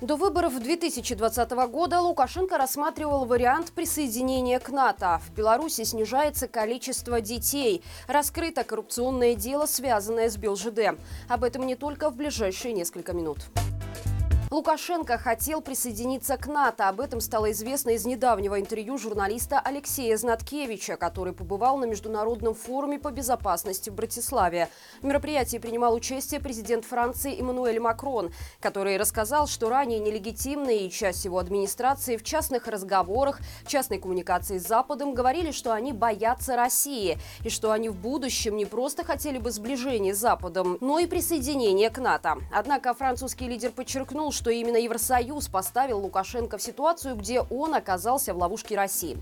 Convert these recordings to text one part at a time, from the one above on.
До выборов 2020 года Лукашенко рассматривал вариант присоединения к НАТО. В Беларуси снижается количество детей. Раскрыто коррупционное дело, связанное с БелЖД. Об этом не только в ближайшие несколько минут. Лукашенко хотел присоединиться к НАТО. Об этом стало известно из недавнего интервью журналиста Алексея Знаткевича, который побывал на Международном форуме по безопасности в Братиславе. В мероприятии принимал участие президент Франции Эммануэль Макрон, который рассказал, что ранее нелегитимные и часть его администрации в частных разговорах, частной коммуникации с Западом говорили, что они боятся России и что они в будущем не просто хотели бы сближения с Западом, но и присоединения к НАТО. Однако французский лидер подчеркнул, что именно Евросоюз поставил Лукашенко в ситуацию, где он оказался в ловушке России.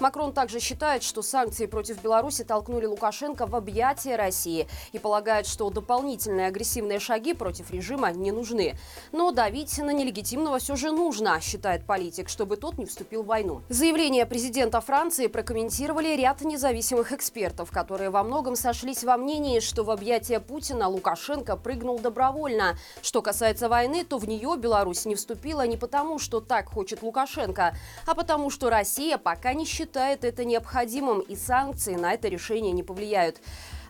Макрон также считает, что санкции против Беларуси толкнули Лукашенко в объятия России и полагает, что дополнительные агрессивные шаги против режима не нужны. Но давить на нелегитимного все же нужно, считает политик, чтобы тот не вступил в войну. Заявление президента Франции прокомментировали ряд независимых экспертов, которые во многом сошлись во мнении, что в объятия Путина Лукашенко прыгнул добровольно. Что касается войны, то в нее Беларусь не вступила не потому, что так хочет Лукашенко, а потому, что Россия пока не считает это необходимым, и санкции на это решение не повлияют.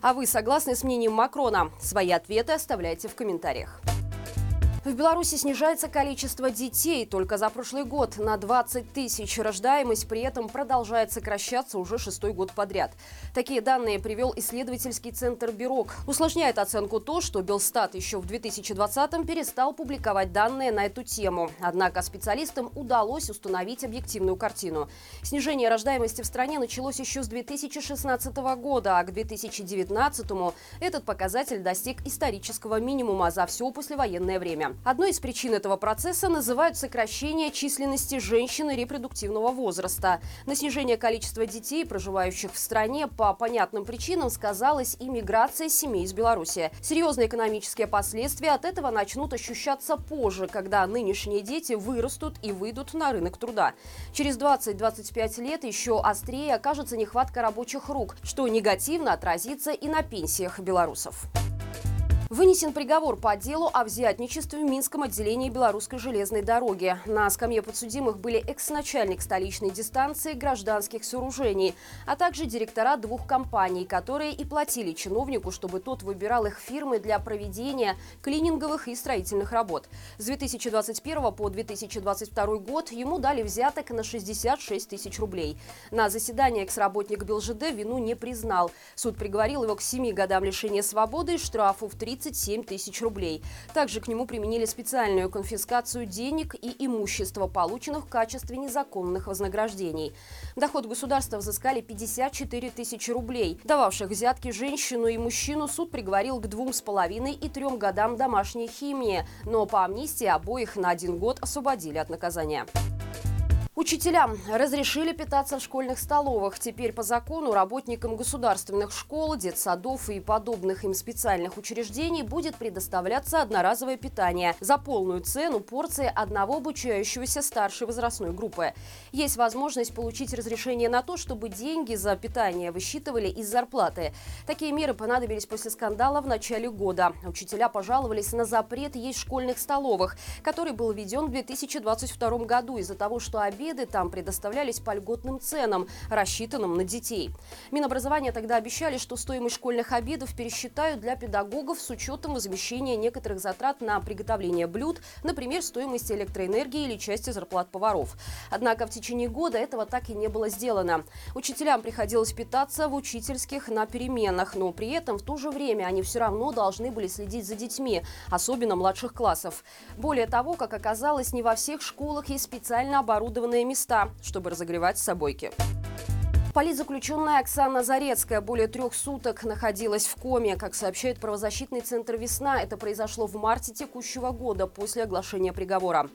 А вы согласны с мнением Макрона? Свои ответы оставляйте в комментариях. В Беларуси снижается количество детей. Только за прошлый год на 20 тысяч рождаемость при этом продолжает сокращаться уже шестой год подряд. Такие данные привел исследовательский центр «Бирок». Усложняет оценку то, что Белстат еще в 2020-м перестал публиковать данные на эту тему. Однако специалистам удалось установить объективную картину. Снижение рождаемости в стране началось еще с 2016 года, а к 2019-му этот показатель достиг исторического минимума за все послевоенное время. Одной из причин этого процесса называют сокращение численности женщин репродуктивного возраста. На снижение количества детей, проживающих в стране, по понятным причинам сказалась и миграция семей из Беларуси. Серьезные экономические последствия от этого начнут ощущаться позже, когда нынешние дети вырастут и выйдут на рынок труда. Через 20-25 лет еще острее окажется нехватка рабочих рук, что негативно отразится и на пенсиях белорусов. Вынесен приговор по делу о взятничестве в Минском отделении Белорусской железной дороги. На скамье подсудимых были экс-начальник столичной дистанции гражданских сооружений, а также директора двух компаний, которые и платили чиновнику, чтобы тот выбирал их фирмы для проведения клининговых и строительных работ. С 2021 по 2022 год ему дали взяток на 66 тысяч рублей. На заседании экс-работник БелЖД вину не признал. Суд приговорил его к 7 годам лишения свободы и штрафу в 30 37 тысяч рублей. Также к нему применили специальную конфискацию денег и имущества, полученных в качестве незаконных вознаграждений. Доход государства взыскали 54 тысячи рублей. Дававших взятки женщину и мужчину суд приговорил к двум с половиной и трем годам домашней химии, но по амнистии обоих на один год освободили от наказания. Учителям разрешили питаться в школьных столовых. Теперь по закону работникам государственных школ, детсадов и подобных им специальных учреждений будет предоставляться одноразовое питание за полную цену порции одного обучающегося старшей возрастной группы. Есть возможность получить разрешение на то, чтобы деньги за питание высчитывали из зарплаты. Такие меры понадобились после скандала в начале года. Учителя пожаловались на запрет есть в школьных столовых, который был введен в 2022 году из-за того, что обед обеды там предоставлялись по льготным ценам, рассчитанным на детей. Минобразование тогда обещали, что стоимость школьных обедов пересчитают для педагогов с учетом возмещения некоторых затрат на приготовление блюд, например, стоимости электроэнергии или части зарплат поваров. Однако в течение года этого так и не было сделано. Учителям приходилось питаться в учительских на переменах, но при этом в то же время они все равно должны были следить за детьми, особенно младших классов. Более того, как оказалось, не во всех школах есть специально оборудованные общественные места, чтобы разогревать собойки. Политзаключенная Оксана Зарецкая более трех суток находилась в коме. Как сообщает правозащитный центр «Весна», это произошло в марте текущего года после оглашения приговора.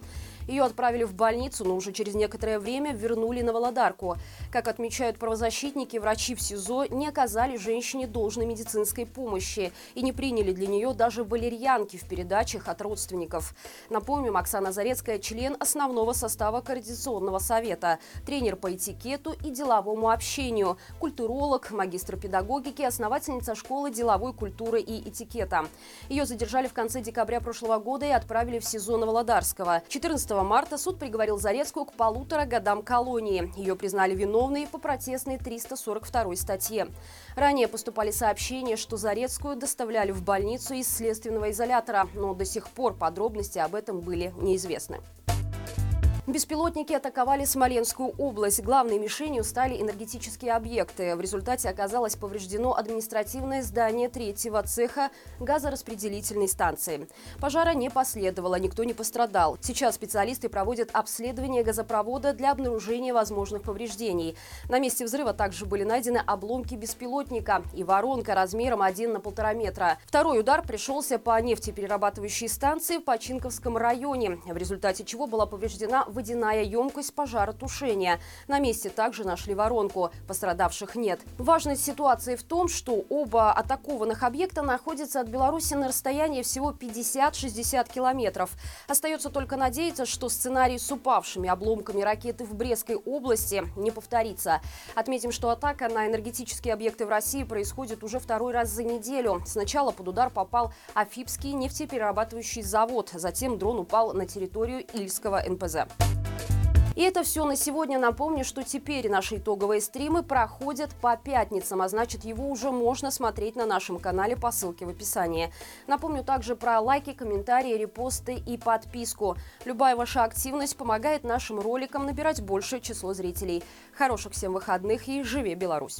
Ее отправили в больницу, но уже через некоторое время вернули на Володарку. Как отмечают правозащитники, врачи в СИЗО не оказали женщине должной медицинской помощи и не приняли для нее даже валерьянки в передачах от родственников. Напомним, Оксана Зарецкая – член основного состава Координационного совета, тренер по этикету и деловому общению, культуролог, магистр педагогики, основательница школы деловой культуры и этикета. Ее задержали в конце декабря прошлого года и отправили в СИЗО Новолодарского. 14 марта суд приговорил Зарецкую к полутора годам колонии. Ее признали виновной по протестной 342 статье. Ранее поступали сообщения, что Зарецкую доставляли в больницу из следственного изолятора, но до сих пор подробности об этом были неизвестны. Беспилотники атаковали Смоленскую область. Главной мишенью стали энергетические объекты. В результате оказалось повреждено административное здание третьего цеха газораспределительной станции. Пожара не последовало, никто не пострадал. Сейчас специалисты проводят обследование газопровода для обнаружения возможных повреждений. На месте взрыва также были найдены обломки беспилотника и воронка размером 1 на полтора метра. Второй удар пришелся по нефтеперерабатывающей станции в Починковском районе, в результате чего была повреждена водяная емкость пожаротушения. На месте также нашли воронку. Пострадавших нет. Важность ситуации в том, что оба атакованных объекта находятся от Беларуси на расстоянии всего 50-60 километров. Остается только надеяться, что сценарий с упавшими обломками ракеты в Брестской области не повторится. Отметим, что атака на энергетические объекты в России происходит уже второй раз за неделю. Сначала под удар попал Афипский нефтеперерабатывающий завод. Затем дрон упал на территорию Ильского НПЗ. И это все на сегодня. Напомню, что теперь наши итоговые стримы проходят по пятницам, а значит его уже можно смотреть на нашем канале по ссылке в описании. Напомню также про лайки, комментарии, репосты и подписку. Любая ваша активность помогает нашим роликам набирать большее число зрителей. Хороших всем выходных и живи Беларусь!